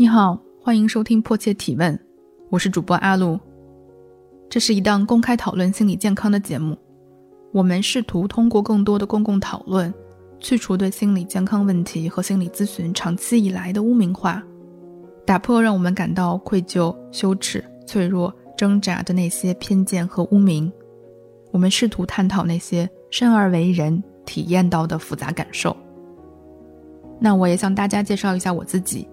你好，欢迎收听《迫切提问》，我是主播阿露。这是一档公开讨论心理健康的节目。我们试图通过更多的公共讨论，去除对心理健康问题和心理咨询长期以来的污名化，打破让我们感到愧疚、羞耻、脆弱、挣扎的那些偏见和污名。我们试图探讨那些生而为人体验到的复杂感受。那我也向大家介绍一下我自己。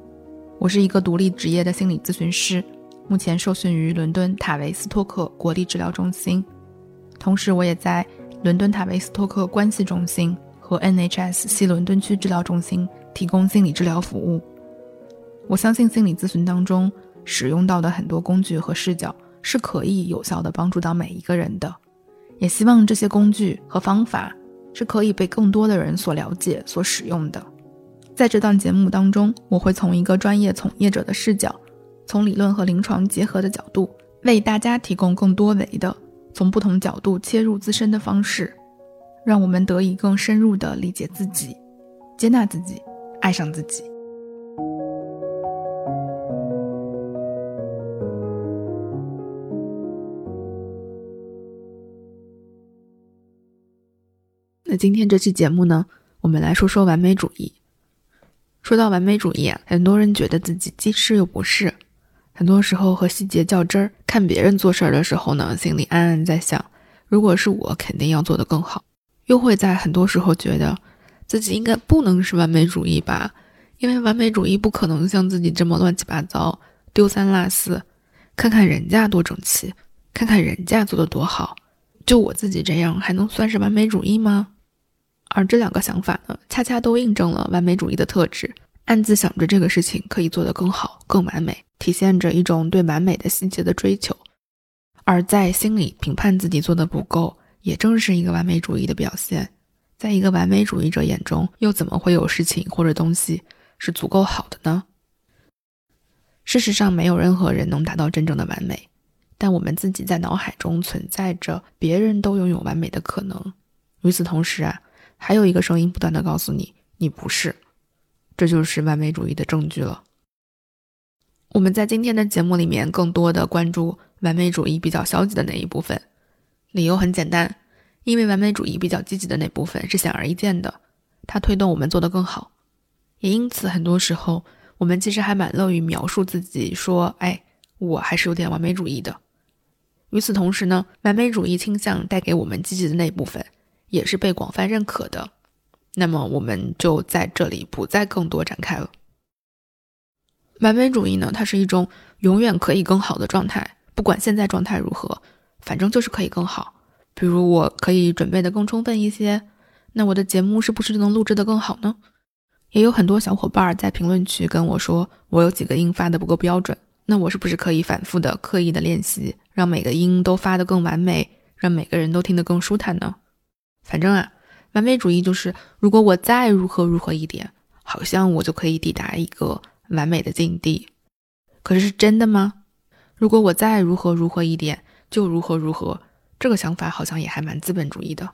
我是一个独立职业的心理咨询师，目前受训于伦敦塔维斯托克国立治疗中心，同时我也在伦敦塔维斯托克关系中心和 NHS 西伦敦区治疗中心提供心理治疗服务。我相信心理咨询当中使用到的很多工具和视角是可以有效的帮助到每一个人的，也希望这些工具和方法是可以被更多的人所了解、所使用的。在这档节目当中，我会从一个专业从业者的视角，从理论和临床结合的角度，为大家提供更多维的从不同角度切入自身的方式，让我们得以更深入的理解自己，接纳自己，爱上自己。那今天这期节目呢，我们来说说完美主义。说到完美主义，很多人觉得自己既是又不是，很多时候和细节较真儿，看别人做事儿的时候呢，心里暗暗在想，如果是我，肯定要做得更好。又会在很多时候觉得，自己应该不能是完美主义吧，因为完美主义不可能像自己这么乱七八糟、丢三落四。看看人家多整齐，看看人家做的多好，就我自己这样，还能算是完美主义吗？而这两个想法呢，恰恰都印证了完美主义的特质，暗自想着这个事情可以做得更好、更完美，体现着一种对完美的细节的追求；而在心里评判自己做的不够，也正是一个完美主义的表现。在一个完美主义者眼中，又怎么会有事情或者东西是足够好的呢？事实上，没有任何人能达到真正的完美，但我们自己在脑海中存在着别人都拥有完美的可能。与此同时啊。还有一个声音不断的告诉你，你不是，这就是完美主义的证据了。我们在今天的节目里面更多的关注完美主义比较消极的那一部分，理由很简单，因为完美主义比较积极的那部分是显而易见的，它推动我们做得更好，也因此很多时候我们其实还蛮乐于描述自己，说，哎，我还是有点完美主义的。与此同时呢，完美主义倾向带给我们积极的那一部分。也是被广泛认可的，那么我们就在这里不再更多展开了。完美主义呢，它是一种永远可以更好的状态，不管现在状态如何，反正就是可以更好。比如我可以准备的更充分一些，那我的节目是不是就能录制的更好呢？也有很多小伙伴在评论区跟我说，我有几个音发的不够标准，那我是不是可以反复的、刻意的练习，让每个音都发的更完美，让每个人都听得更舒坦呢？反正啊，完美主义就是，如果我再如何如何一点，好像我就可以抵达一个完美的境地。可是是真的吗？如果我再如何如何一点，就如何如何，这个想法好像也还蛮资本主义的。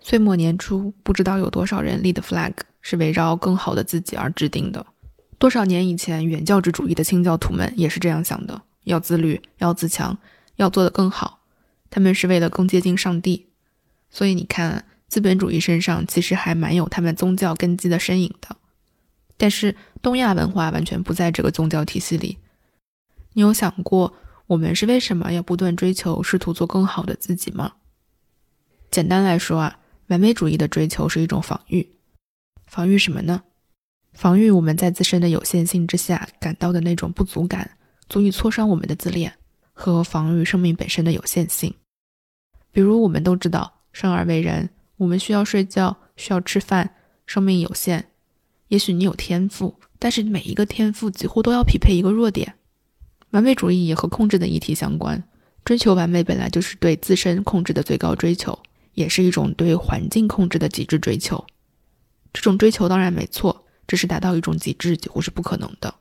岁末年初，不知道有多少人立的 flag 是围绕更好的自己而制定的。多少年以前，原教旨主义的清教徒们也是这样想的：要自律，要自强，要做得更好。他们是为了更接近上帝。所以你看，资本主义身上其实还蛮有他们宗教根基的身影的，但是东亚文化完全不在这个宗教体系里。你有想过，我们是为什么要不断追求、试图做更好的自己吗？简单来说啊，完美主义的追求是一种防御。防御什么呢？防御我们在自身的有限性之下感到的那种不足感，足以挫伤我们的自恋，和防御生命本身的有限性。比如，我们都知道。生而为人，我们需要睡觉，需要吃饭，生命有限。也许你有天赋，但是每一个天赋几乎都要匹配一个弱点。完美主义也和控制的议题相关。追求完美本来就是对自身控制的最高追求，也是一种对环境控制的极致追求。这种追求当然没错，只是达到一种极致几乎是不可能的。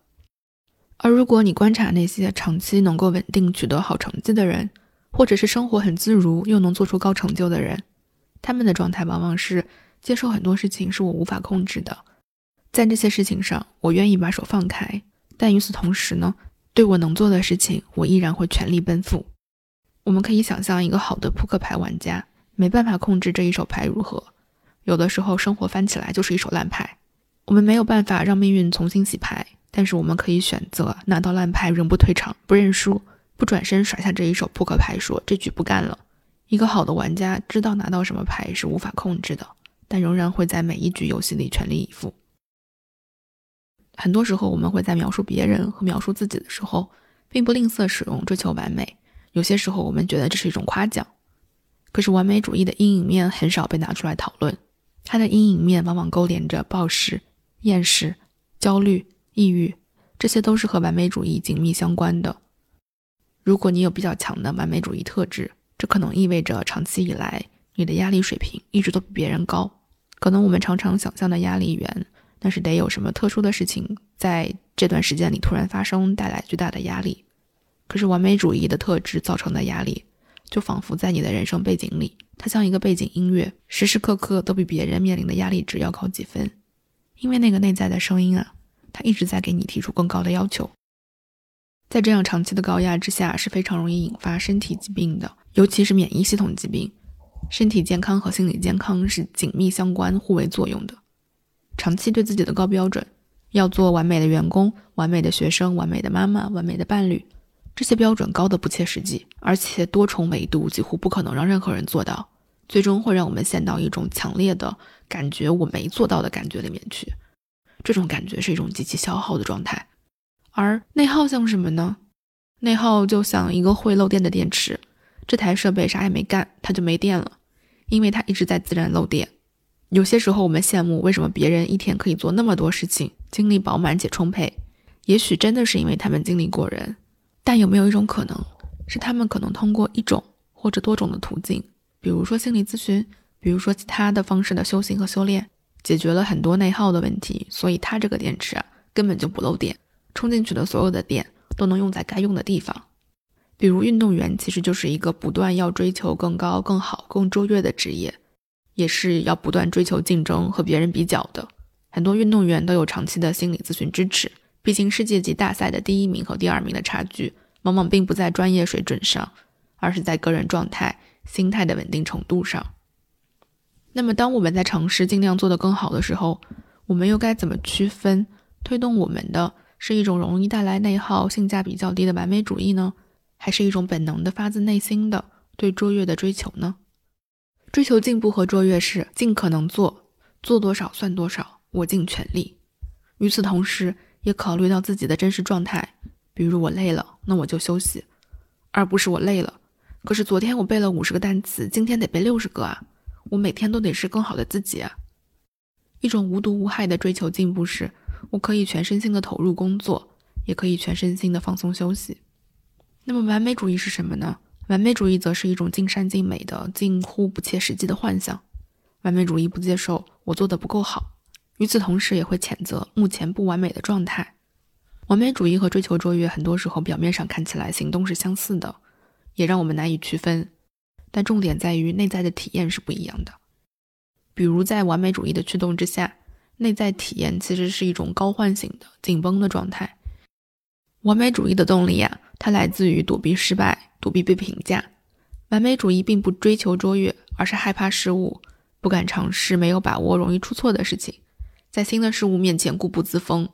而如果你观察那些长期能够稳定取得好成绩的人，或者是生活很自如又能做出高成就的人，他们的状态往往是接受很多事情是我无法控制的，在这些事情上，我愿意把手放开，但与此同时呢，对我能做的事情，我依然会全力奔赴。我们可以想象一个好的扑克牌玩家，没办法控制这一手牌如何，有的时候生活翻起来就是一手烂牌。我们没有办法让命运重新洗牌，但是我们可以选择拿到烂牌仍不退场、不认输、不转身甩下这一手扑克牌，说这局不干了。一个好的玩家知道拿到什么牌是无法控制的，但仍然会在每一局游戏里全力以赴。很多时候，我们会在描述别人和描述自己的时候，并不吝啬使用追求完美。有些时候，我们觉得这是一种夸奖。可是，完美主义的阴影面很少被拿出来讨论。它的阴影面往往勾连着暴食、厌食、焦虑、抑郁，这些都是和完美主义紧密相关的。如果你有比较强的完美主义特质，这可能意味着长期以来你的压力水平一直都比别人高。可能我们常常想象的压力源，那是得有什么特殊的事情在这段时间里突然发生，带来巨大的压力。可是完美主义的特质造成的压力，就仿佛在你的人生背景里，它像一个背景音乐，时时刻刻都比别人面临的压力值要高几分。因为那个内在的声音啊，它一直在给你提出更高的要求。在这样长期的高压之下，是非常容易引发身体疾病的。尤其是免疫系统疾病，身体健康和心理健康是紧密相关、互为作用的。长期对自己的高标准，要做完美的员工、完美的学生、完美的妈妈、完美的伴侣，这些标准高的不切实际，而且多重维度几乎不可能让任何人做到，最终会让我们陷到一种强烈的感觉我没做到的感觉里面去。这种感觉是一种极其消耗的状态。而内耗像什么呢？内耗就像一个会漏电的电池。这台设备啥也没干，它就没电了，因为它一直在自然漏电。有些时候我们羡慕为什么别人一天可以做那么多事情，精力饱满且充沛，也许真的是因为他们精力过人。但有没有一种可能，是他们可能通过一种或者多种的途径，比如说心理咨询，比如说其他的方式的修行和修炼，解决了很多内耗的问题，所以它这个电池啊根本就不漏电，冲进去的所有的电都能用在该用的地方。比如运动员其实就是一个不断要追求更高、更好、更卓越的职业，也是要不断追求竞争和别人比较的。很多运动员都有长期的心理咨询支持，毕竟世界级大赛的第一名和第二名的差距，往往并不在专业水准上，而是在个人状态、心态的稳定程度上。那么，当我们在尝试尽量做得更好的时候，我们又该怎么区分推动我们的是一种容易带来内耗、性价比较低的完美主义呢？还是一种本能的、发自内心的对卓越的追求呢？追求进步和卓越是尽可能做，做多少算多少，我尽全力。与此同时，也考虑到自己的真实状态，比如我累了，那我就休息，而不是我累了。可是昨天我背了五十个单词，今天得背六十个啊！我每天都得是更好的自己啊！一种无毒无害的追求进步是，我可以全身心的投入工作，也可以全身心的放松休息。那么完美主义是什么呢？完美主义则是一种尽善尽美的、近乎不切实际的幻想。完美主义不接受我做的不够好，与此同时也会谴责目前不完美的状态。完美主义和追求卓越，很多时候表面上看起来行动是相似的，也让我们难以区分。但重点在于内在的体验是不一样的。比如在完美主义的驱动之下，内在体验其实是一种高唤醒的、紧绷的状态。完美主义的动力呀。它来自于躲避失败，躲避被评价。完美主义并不追求卓越，而是害怕失误，不敢尝试没有把握、容易出错的事情，在新的事物面前固步自封，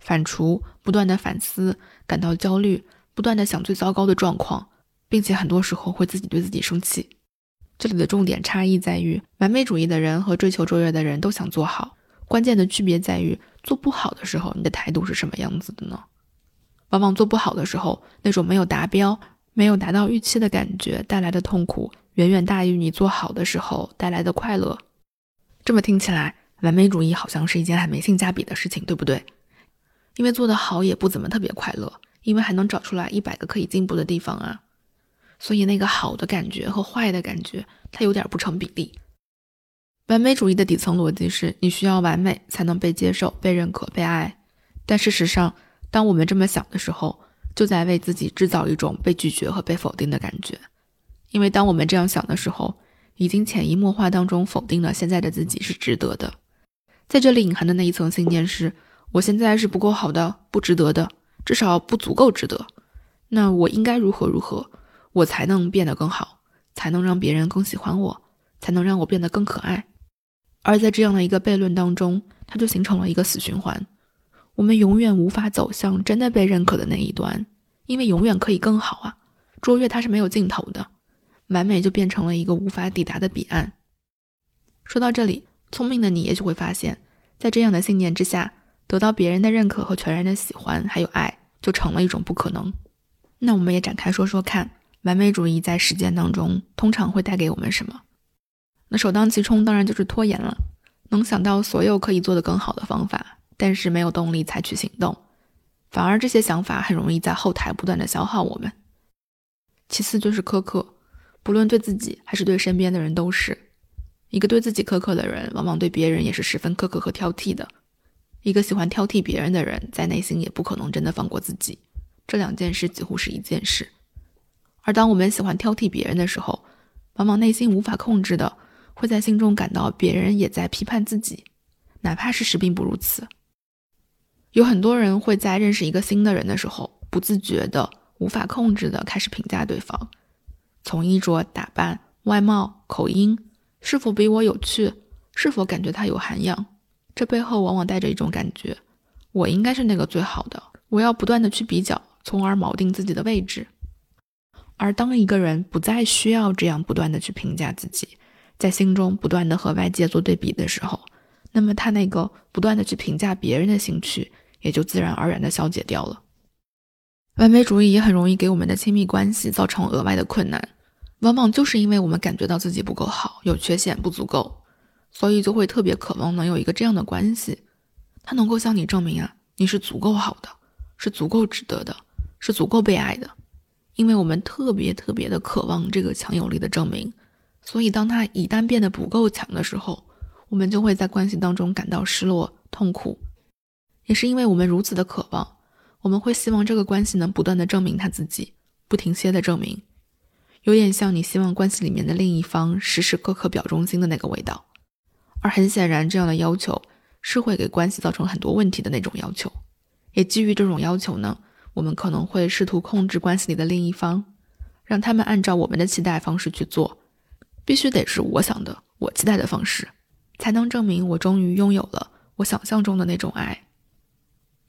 反刍，不断的反思，感到焦虑，不断的想最糟糕的状况，并且很多时候会自己对自己生气。这里的重点差异在于，完美主义的人和追求卓越的人都想做好，关键的区别在于做不好的时候，你的态度是什么样子的呢？往往做不好的时候，那种没有达标、没有达到预期的感觉带来的痛苦，远远大于你做好的时候带来的快乐。这么听起来，完美主义好像是一件很没性价比的事情，对不对？因为做得好也不怎么特别快乐，因为还能找出来一百个可以进步的地方啊。所以那个好的感觉和坏的感觉，它有点不成比例。完美主义的底层逻辑是你需要完美才能被接受、被认可、被爱，但事实上。当我们这么想的时候，就在为自己制造一种被拒绝和被否定的感觉，因为当我们这样想的时候，已经潜移默化当中否定了现在的自己是值得的。在这里隐含的那一层信念是：我现在是不够好的，不值得的，至少不足够值得。那我应该如何如何，我才能变得更好，才能让别人更喜欢我，才能让我变得更可爱？而在这样的一个悖论当中，它就形成了一个死循环。我们永远无法走向真的被认可的那一端，因为永远可以更好啊！卓越它是没有尽头的，完美就变成了一个无法抵达的彼岸。说到这里，聪明的你也许会发现，在这样的信念之下，得到别人的认可和全然的喜欢还有爱，就成了一种不可能。那我们也展开说说看，完美主义在实践当中通常会带给我们什么？那首当其冲当然就是拖延了，能想到所有可以做得更好的方法，但是没有动力采取行动，反而这些想法很容易在后台不断的消耗我们。其次就是苛刻，不论对自己还是对身边的人都是。一个对自己苛刻的人，往往对别人也是十分苛刻和挑剔的。一个喜欢挑剔别人的人，在内心也不可能真的放过自己。这两件事几乎是一件事。而当我们喜欢挑剔别人的时候，往往内心无法控制的。会在心中感到别人也在批判自己，哪怕事实并不如此。有很多人会在认识一个新的人的时候，不自觉的、无法控制的开始评价对方，从衣着打扮、外貌、口音，是否比我有趣，是否感觉他有涵养，这背后往往带着一种感觉：我应该是那个最好的。我要不断的去比较，从而锚定自己的位置。而当一个人不再需要这样不断的去评价自己。在心中不断的和外界做对比的时候，那么他那个不断的去评价别人的兴趣也就自然而然的消解掉了。完美主义也很容易给我们的亲密关系造成额外的困难，往往就是因为我们感觉到自己不够好，有缺陷，不足够，所以就会特别渴望能有一个这样的关系，他能够向你证明啊，你是足够好的，是足够值得的，是足够被爱的，因为我们特别特别的渴望这个强有力的证明。所以，当他一旦变得不够强的时候，我们就会在关系当中感到失落、痛苦。也是因为我们如此的渴望，我们会希望这个关系能不断的证明他自己，不停歇的证明，有点像你希望关系里面的另一方时时刻刻表忠心的那个味道。而很显然，这样的要求是会给关系造成很多问题的那种要求。也基于这种要求呢，我们可能会试图控制关系里的另一方，让他们按照我们的期待方式去做。必须得是我想的、我期待的方式，才能证明我终于拥有了我想象中的那种爱。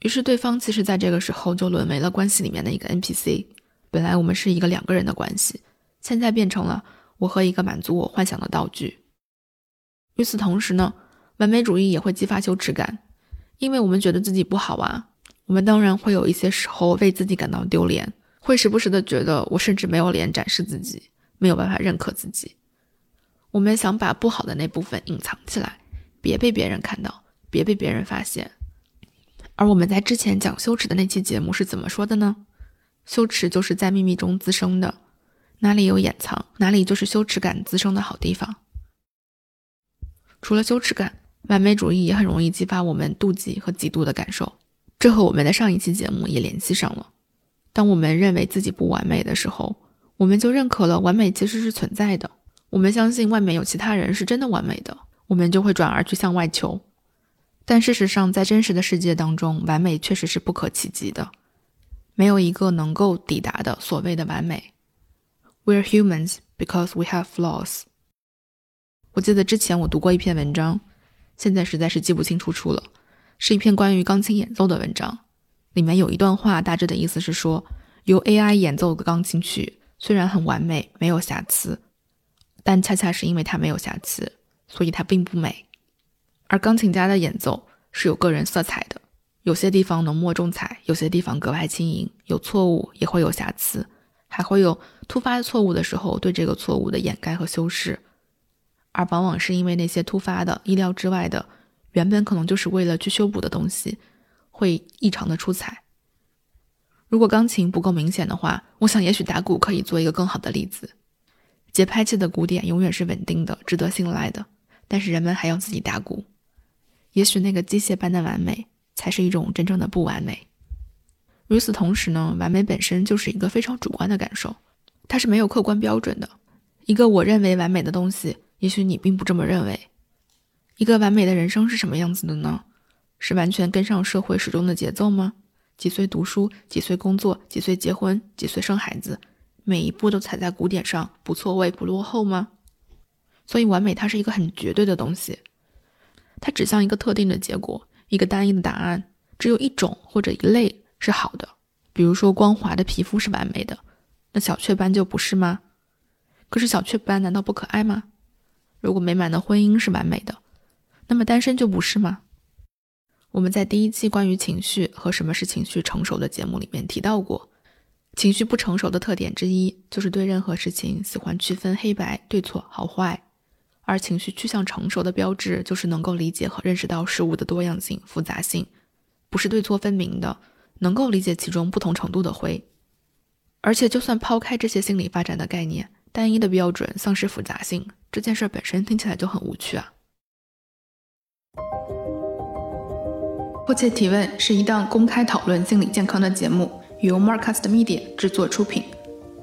于是，对方其实在这个时候就沦为了关系里面的一个 NPC。本来我们是一个两个人的关系，现在变成了我和一个满足我幻想的道具。与此同时呢，完美主义也会激发羞耻感，因为我们觉得自己不好啊。我们当然会有一些时候为自己感到丢脸，会时不时的觉得我甚至没有脸展示自己，没有办法认可自己。我们想把不好的那部分隐藏起来，别被别人看到，别被别人发现。而我们在之前讲羞耻的那期节目是怎么说的呢？羞耻就是在秘密中滋生的，哪里有掩藏，哪里就是羞耻感滋生的好地方。除了羞耻感，完美主义也很容易激发我们妒忌和嫉妒的感受，这和我们的上一期节目也联系上了。当我们认为自己不完美的时候，我们就认可了完美其实是存在的。我们相信外面有其他人是真的完美的，我们就会转而去向外求。但事实上，在真实的世界当中，完美确实是不可企及的，没有一个能够抵达的所谓的完美。We're humans because we have flaws。我记得之前我读过一篇文章，现在实在是记不清楚处了，是一篇关于钢琴演奏的文章。里面有一段话，大致的意思是说，由 AI 演奏的钢琴曲虽然很完美，没有瑕疵。但恰恰是因为它没有瑕疵，所以它并不美。而钢琴家的演奏是有个人色彩的，有些地方浓墨重彩，有些地方格外轻盈，有错误也会有瑕疵，还会有突发错误的时候对这个错误的掩盖和修饰。而往往是因为那些突发的、意料之外的，原本可能就是为了去修补的东西，会异常的出彩。如果钢琴不够明显的话，我想也许打鼓可以做一个更好的例子。节拍器的鼓点永远是稳定的，值得信赖的，但是人们还要自己打鼓。也许那个机械般的完美，才是一种真正的不完美。与此同时呢，完美本身就是一个非常主观的感受，它是没有客观标准的。一个我认为完美的东西，也许你并不这么认为。一个完美的人生是什么样子的呢？是完全跟上社会始终的节奏吗？几岁读书，几岁工作，几岁结婚，几岁生孩子，每一步都踩在鼓点上，不错位，不落后吗？所以，完美它是一个很绝对的东西，它指向一个特定的结果，一个单一的答案，只有一种或者一类是好的。比如说，光滑的皮肤是完美的，那小雀斑就不是吗？可是小雀斑难道不可爱吗？如果美满的婚姻是完美的，那么单身就不是吗？我们在第一期关于情绪和什么是情绪成熟的节目里面提到过，情绪不成熟的特点之一就是对任何事情喜欢区分黑白、对错、好坏，而情绪趋向成熟的标志就是能够理解和认识到事物的多样性、复杂性，不是对错分明的，能够理解其中不同程度的灰。而且，就算抛开这些心理发展的概念，单一的标准丧失复杂性，这件事本身听起来就很无趣啊。迫切提问是一档公开讨论心理健康的节目，由 Marcast Media 制作出品。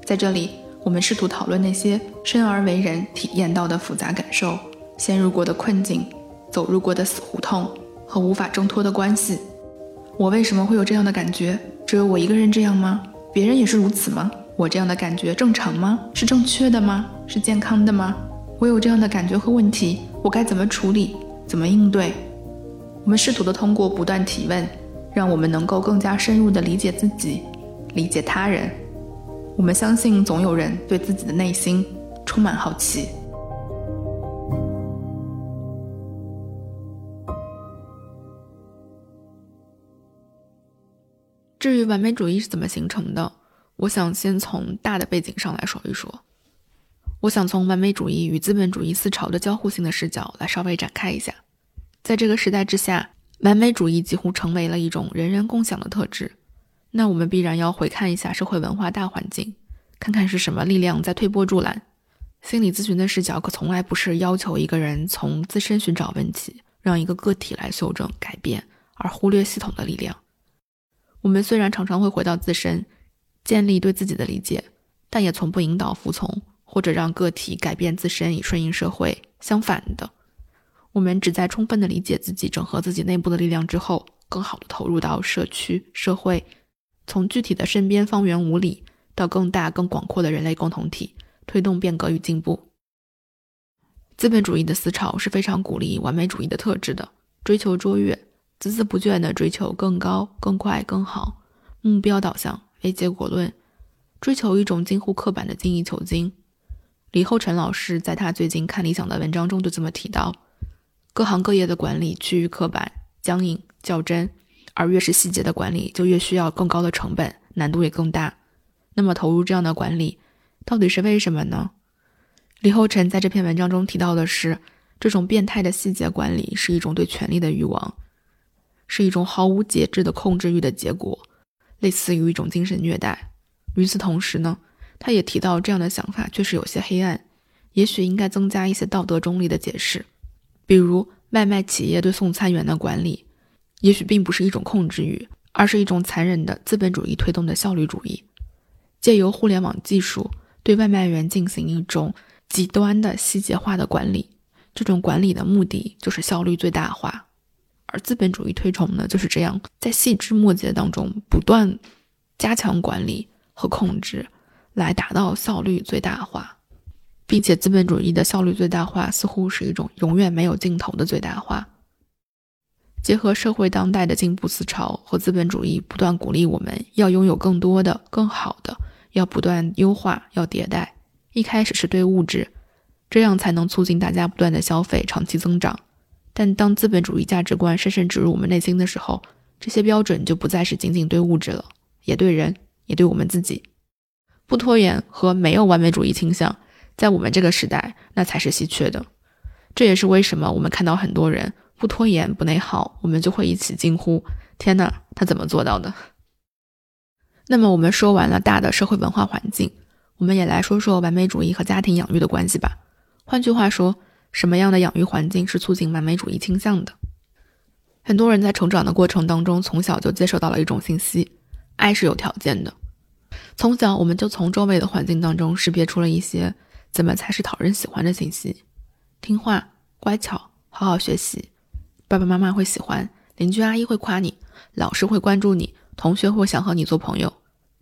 在这里，我们试图讨论那些生而为人体验到的复杂感受、陷入过的困境、走入过的死胡同和无法挣脱的关系。我为什么会有这样的感觉？只有我一个人这样吗？别人也是如此吗？我这样的感觉正常吗？是正确的吗？是健康的吗？我有这样的感觉和问题，我该怎么处理？怎么应对？我们试图的通过不断提问，让我们能够更加深入的理解自己，理解他人。我们相信总有人对自己的内心充满好奇。至于完美主义是怎么形成的，我想先从大的背景上来说一说。我想从完美主义与资本主义思潮的交互性的视角来稍微展开一下。在这个时代之下，完美主义几乎成为了一种人人共享的特质。那我们必然要回看一下社会文化大环境，看看是什么力量在推波助澜。心理咨询的视角可从来不是要求一个人从自身寻找问题，让一个个体来修正改变，而忽略系统的力量。我们虽然常常会回到自身，建立对自己的理解，但也从不引导服从或者让个体改变自身以顺应社会。相反的。我们只在充分的理解自己、整合自己内部的力量之后，更好的投入到社区、社会，从具体的身边方圆五里到更大、更广阔的人类共同体，推动变革与进步。资本主义的思潮是非常鼓励完美主义的特质的，追求卓越，孜孜不倦地追求更高、更快、更好，目标导向，非结果论，追求一种近乎刻板的精益求精。李厚成老师在他最近看理想的文章中就这么提到。各行各业的管理趋于刻板、僵硬、较真，而越是细节的管理，就越需要更高的成本，难度也更大。那么，投入这样的管理，到底是为什么呢？李厚辰在这篇文章中提到的是，这种变态的细节管理是一种对权力的欲望，是一种毫无节制的控制欲的结果，类似于一种精神虐待。与此同时呢，他也提到这样的想法确实有些黑暗，也许应该增加一些道德中立的解释。比如外卖企业对送餐员的管理，也许并不是一种控制欲，而是一种残忍的资本主义推动的效率主义，借由互联网技术对外卖员进行一种极端的细节化的管理。这种管理的目的就是效率最大化，而资本主义推崇呢就是这样，在细枝末节当中不断加强管理和控制，来达到效率最大化。并且，资本主义的效率最大化似乎是一种永远没有尽头的最大化。结合社会当代的进步思潮和资本主义不断鼓励我们要拥有更多的、更好的，要不断优化、要迭代。一开始是对物质，这样才能促进大家不断的消费、长期增长。但当资本主义价值观深深植入我们内心的时候，这些标准就不再是仅仅对物质了，也对人，也对我们自己。不拖延和没有完美主义倾向。在我们这个时代，那才是稀缺的。这也是为什么我们看到很多人不拖延、不内耗，我们就会一起惊呼：“天哪，他怎么做到的？”那么，我们说完了大的社会文化环境，我们也来说说完美主义和家庭养育的关系吧。换句话说，什么样的养育环境是促进完美主义倾向的？很多人在成长的过程当中，从小就接受到了一种信息：爱是有条件的。从小，我们就从周围的环境当中识别出了一些。怎么才是讨人喜欢的信息？听话、乖巧、好好学习，爸爸妈妈会喜欢，邻居阿姨会夸你，老师会关注你，同学会想和你做朋友。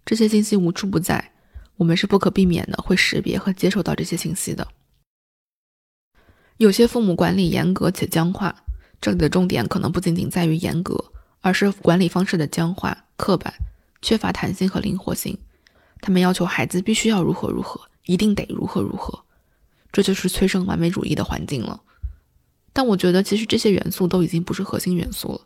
这些信息无处不在，我们是不可避免的会识别和接受到这些信息的。有些父母管理严格且僵化，这里的重点可能不仅仅在于严格，而是管理方式的僵化、刻板，缺乏弹性和灵活性。他们要求孩子必须要如何如何，一定得如何如何，这就是催生完美主义的环境了。但我觉得，其实这些元素都已经不是核心元素了。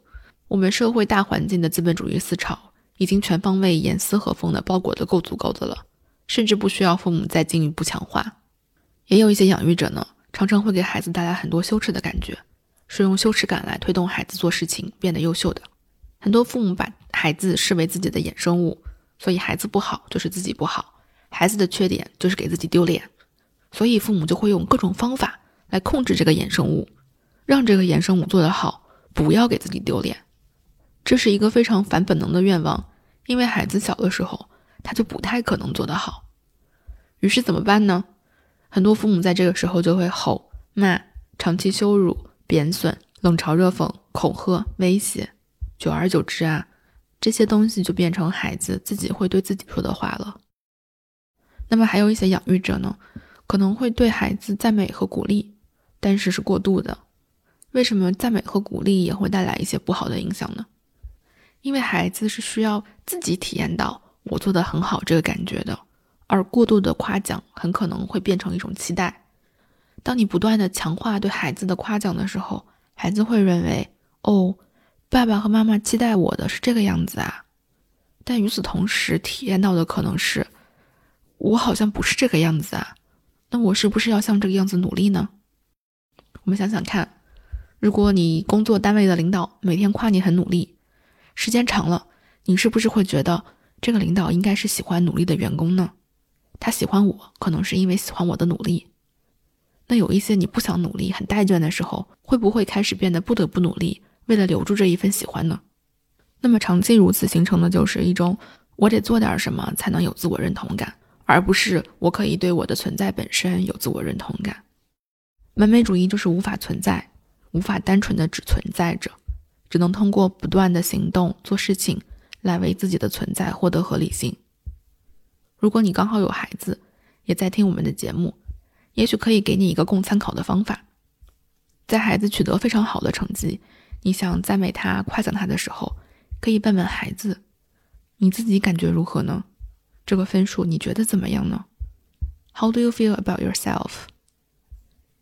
我们社会大环境的资本主义思潮，已经全方位严丝合缝的包裹得够足够的了，甚至不需要父母再进一步强化。也有一些养育者呢。常常会给孩子带来很多羞耻的感觉，是用羞耻感来推动孩子做事情变得优秀的。很多父母把孩子视为自己的衍生物，所以孩子不好就是自己不好，孩子的缺点就是给自己丢脸，所以父母就会用各种方法来控制这个衍生物，让这个衍生物做得好，不要给自己丢脸。这是一个非常反本能的愿望，因为孩子小的时候他就不太可能做得好，于是怎么办呢？很多父母在这个时候就会吼骂、长期羞辱、贬损、冷嘲热讽、恐吓、威胁，久而久之啊，这些东西就变成孩子自己会对自己说的话了。那么还有一些养育者呢，可能会对孩子赞美和鼓励，但是是过度的。为什么赞美和鼓励也会带来一些不好的影响呢？因为孩子是需要自己体验到我做的很好这个感觉的。而过度的夸奖很可能会变成一种期待。当你不断的强化对孩子的夸奖的时候，孩子会认为，哦，爸爸和妈妈期待我的是这个样子啊。但与此同时，体验到的可能是，我好像不是这个样子啊。那我是不是要向这个样子努力呢？我们想想看，如果你工作单位的领导每天夸你很努力，时间长了，你是不是会觉得这个领导应该是喜欢努力的员工呢？他喜欢我，可能是因为喜欢我的努力。那有一些你不想努力、很怠倦的时候，会不会开始变得不得不努力，为了留住这一份喜欢呢？那么长期如此形成的就是一种我得做点什么才能有自我认同感，而不是我可以对我的存在本身有自我认同感。完美主义就是无法存在，无法单纯的只存在着，只能通过不断的行动做事情来为自己的存在获得合理性。如果你刚好有孩子，也在听我们的节目，也许可以给你一个供参考的方法。在孩子取得非常好的成绩，你想赞美他、夸奖他的时候，可以问问孩子：“你自己感觉如何呢？这个分数你觉得怎么样呢？”How do you feel about yourself？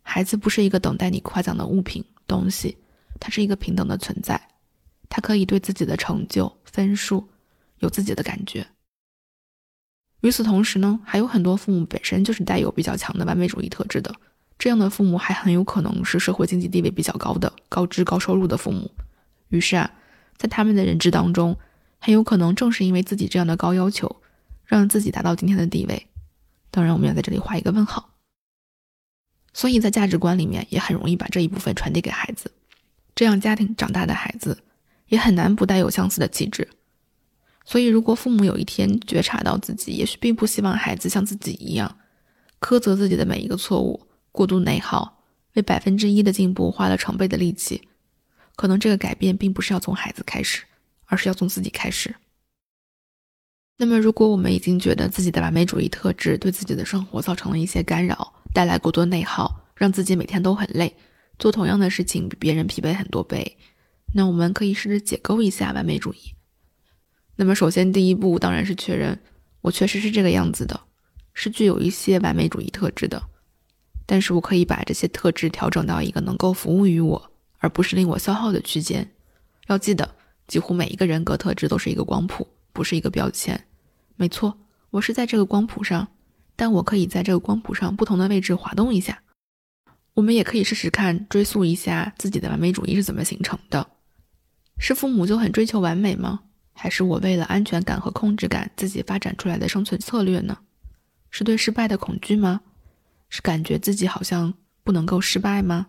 孩子不是一个等待你夸奖的物品、东西，他是一个平等的存在，他可以对自己的成就、分数有自己的感觉。与此同时呢，还有很多父母本身就是带有比较强的完美主义特质的，这样的父母还很有可能是社会经济地位比较高的高知高收入的父母。于是啊，在他们的认知当中，很有可能正是因为自己这样的高要求，让自己达到今天的地位。当然，我们要在这里画一个问号。所以在价值观里面，也很容易把这一部分传递给孩子，这样家庭长大的孩子，也很难不带有相似的气质。所以，如果父母有一天觉察到自己也许并不希望孩子像自己一样苛责自己的每一个错误，过度内耗，为百分之一的进步花了成倍的力气，可能这个改变并不是要从孩子开始，而是要从自己开始。那么，如果我们已经觉得自己的完美主义特质对自己的生活造成了一些干扰，带来过多内耗，让自己每天都很累，做同样的事情比别人疲惫很多倍，那我们可以试着解构一下完美主义。那么，首先第一步当然是确认我确实是这个样子的，是具有一些完美主义特质的。但是我可以把这些特质调整到一个能够服务于我，而不是令我消耗的区间。要记得，几乎每一个人格特质都是一个光谱，不是一个标签。没错，我是在这个光谱上，但我可以在这个光谱上不同的位置滑动一下。我们也可以试试看，追溯一下自己的完美主义是怎么形成的。是父母就很追求完美吗？还是我为了安全感和控制感自己发展出来的生存策略呢？是对失败的恐惧吗？是感觉自己好像不能够失败吗？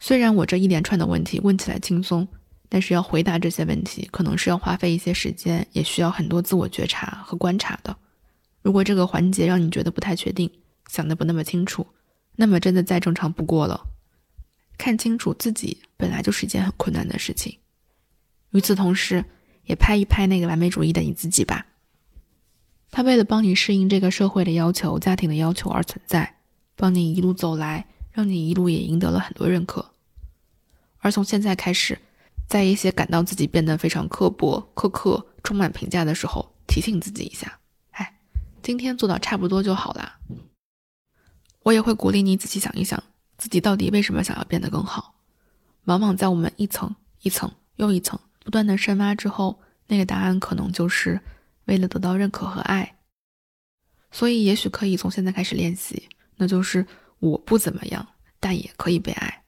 虽然我这一连串的问题问起来轻松，但是要回答这些问题，可能是要花费一些时间，也需要很多自我觉察和观察的。如果这个环节让你觉得不太确定，想的不那么清楚，那么真的再正常不过了。看清楚自己本来就是一件很困难的事情。与此同时，也拍一拍那个完美主义的你自己吧。他为了帮你适应这个社会的要求、家庭的要求而存在，帮你一路走来，让你一路也赢得了很多认可。而从现在开始，在一些感到自己变得非常刻薄、苛刻、充满评价的时候，提醒自己一下：哎，今天做到差不多就好啦。我也会鼓励你仔细想一想，自己到底为什么想要变得更好。往往在我们一层一层又一层不断的深挖之后，那个答案可能就是为了得到认可和爱。所以，也许可以从现在开始练习，那就是我不怎么样，但也可以被爱。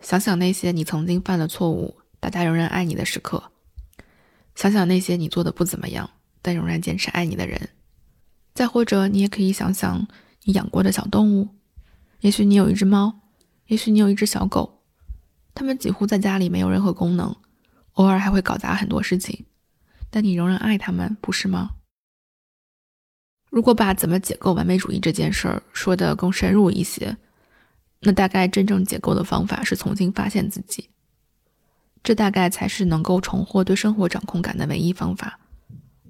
想想那些你曾经犯的错误，大家仍然爱你的时刻；想想那些你做的不怎么样，但仍然坚持爱你的人。再或者，你也可以想想。你养过的小动物，也许你有一只猫，也许你有一只小狗，它们几乎在家里没有任何功能，偶尔还会搞砸很多事情，但你仍然爱它们，不是吗？如果把怎么解构完美主义这件事儿说得更深入一些，那大概真正解构的方法是重新发现自己，这大概才是能够重获对生活掌控感的唯一方法，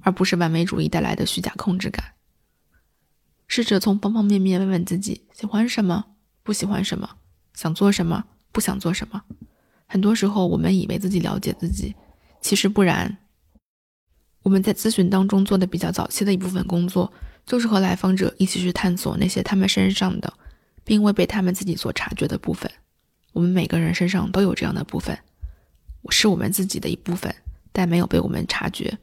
而不是完美主义带来的虚假控制感。试着从方方面面问问自己：喜欢什么，不喜欢什么，想做什么，不想做什么。很多时候，我们以为自己了解自己，其实不然。我们在咨询当中做的比较早期的一部分工作，就是和来访者一起去探索那些他们身上的，并未被他们自己所察觉的部分。我们每个人身上都有这样的部分，是我们自己的一部分，但没有被我们察觉。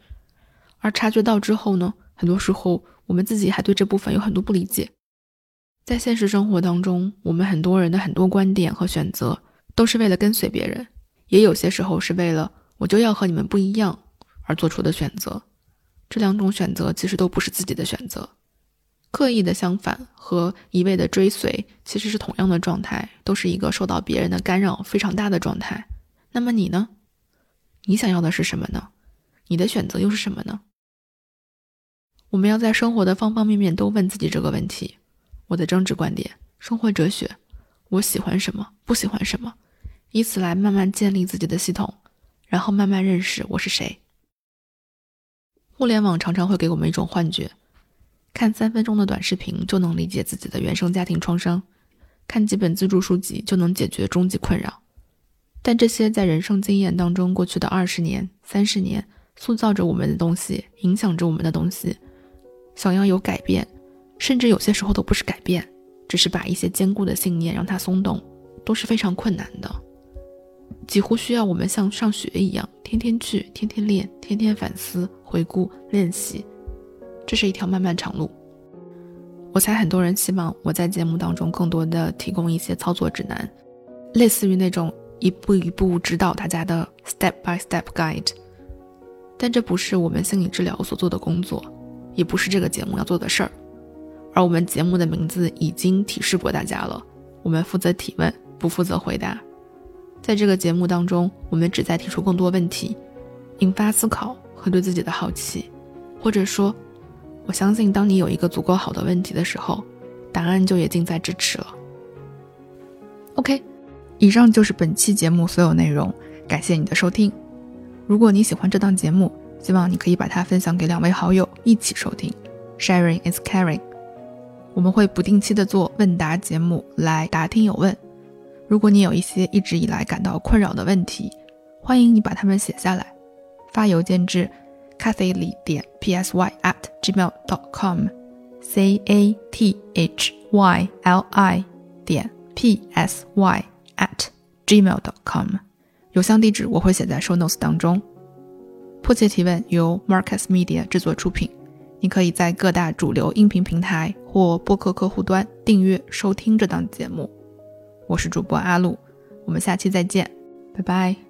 而察觉到之后呢，很多时候。我们自己还对这部分有很多不理解，在现实生活当中，我们很多人的很多观点和选择都是为了跟随别人，也有些时候是为了我就要和你们不一样而做出的选择。这两种选择其实都不是自己的选择，刻意的相反和一味的追随其实是同样的状态，都是一个受到别人的干扰非常大的状态。那么你呢？你想要的是什么呢？你的选择又是什么呢？我们要在生活的方方面面都问自己这个问题：我的政治观点、生活哲学，我喜欢什么，不喜欢什么，以此来慢慢建立自己的系统，然后慢慢认识我是谁。互联网常常会给我们一种幻觉：看三分钟的短视频就能理解自己的原生家庭创伤，看几本自助书籍就能解决终极困扰。但这些在人生经验当中过去的二十年、三十年，塑造着我们的东西，影响着我们的东西。想要有改变，甚至有些时候都不是改变，只是把一些坚固的信念让它松动，都是非常困难的，几乎需要我们像上学一样，天天去，天天练，天天反思、回顾、练习。这是一条漫漫长路。我猜很多人希望我在节目当中更多的提供一些操作指南，类似于那种一步一步指导大家的 step by step guide，但这不是我们心理治疗所做的工作。也不是这个节目要做的事儿，而我们节目的名字已经提示过大家了。我们负责提问，不负责回答。在这个节目当中，我们旨在提出更多问题，引发思考和对自己的好奇。或者说，我相信，当你有一个足够好的问题的时候，答案就也近在咫尺了。OK，以上就是本期节目所有内容，感谢你的收听。如果你喜欢这档节目，希望你可以把它分享给两位好友一起收听，Sharing is caring。我们会不定期的做问答节目来答听友问。如果你有一些一直以来感到困扰的问题，欢迎你把它们写下来，发邮件至 Cathy 李点 P S Y at gmail dot com，C A T H Y L I 点 P S Y at gmail dot com。邮箱地址我会写在 show notes 当中。迫切提问由 Marcus Media 制作出品，你可以在各大主流音频平台或播客客户端订阅收听这档节目。我是主播阿露，我们下期再见，拜拜。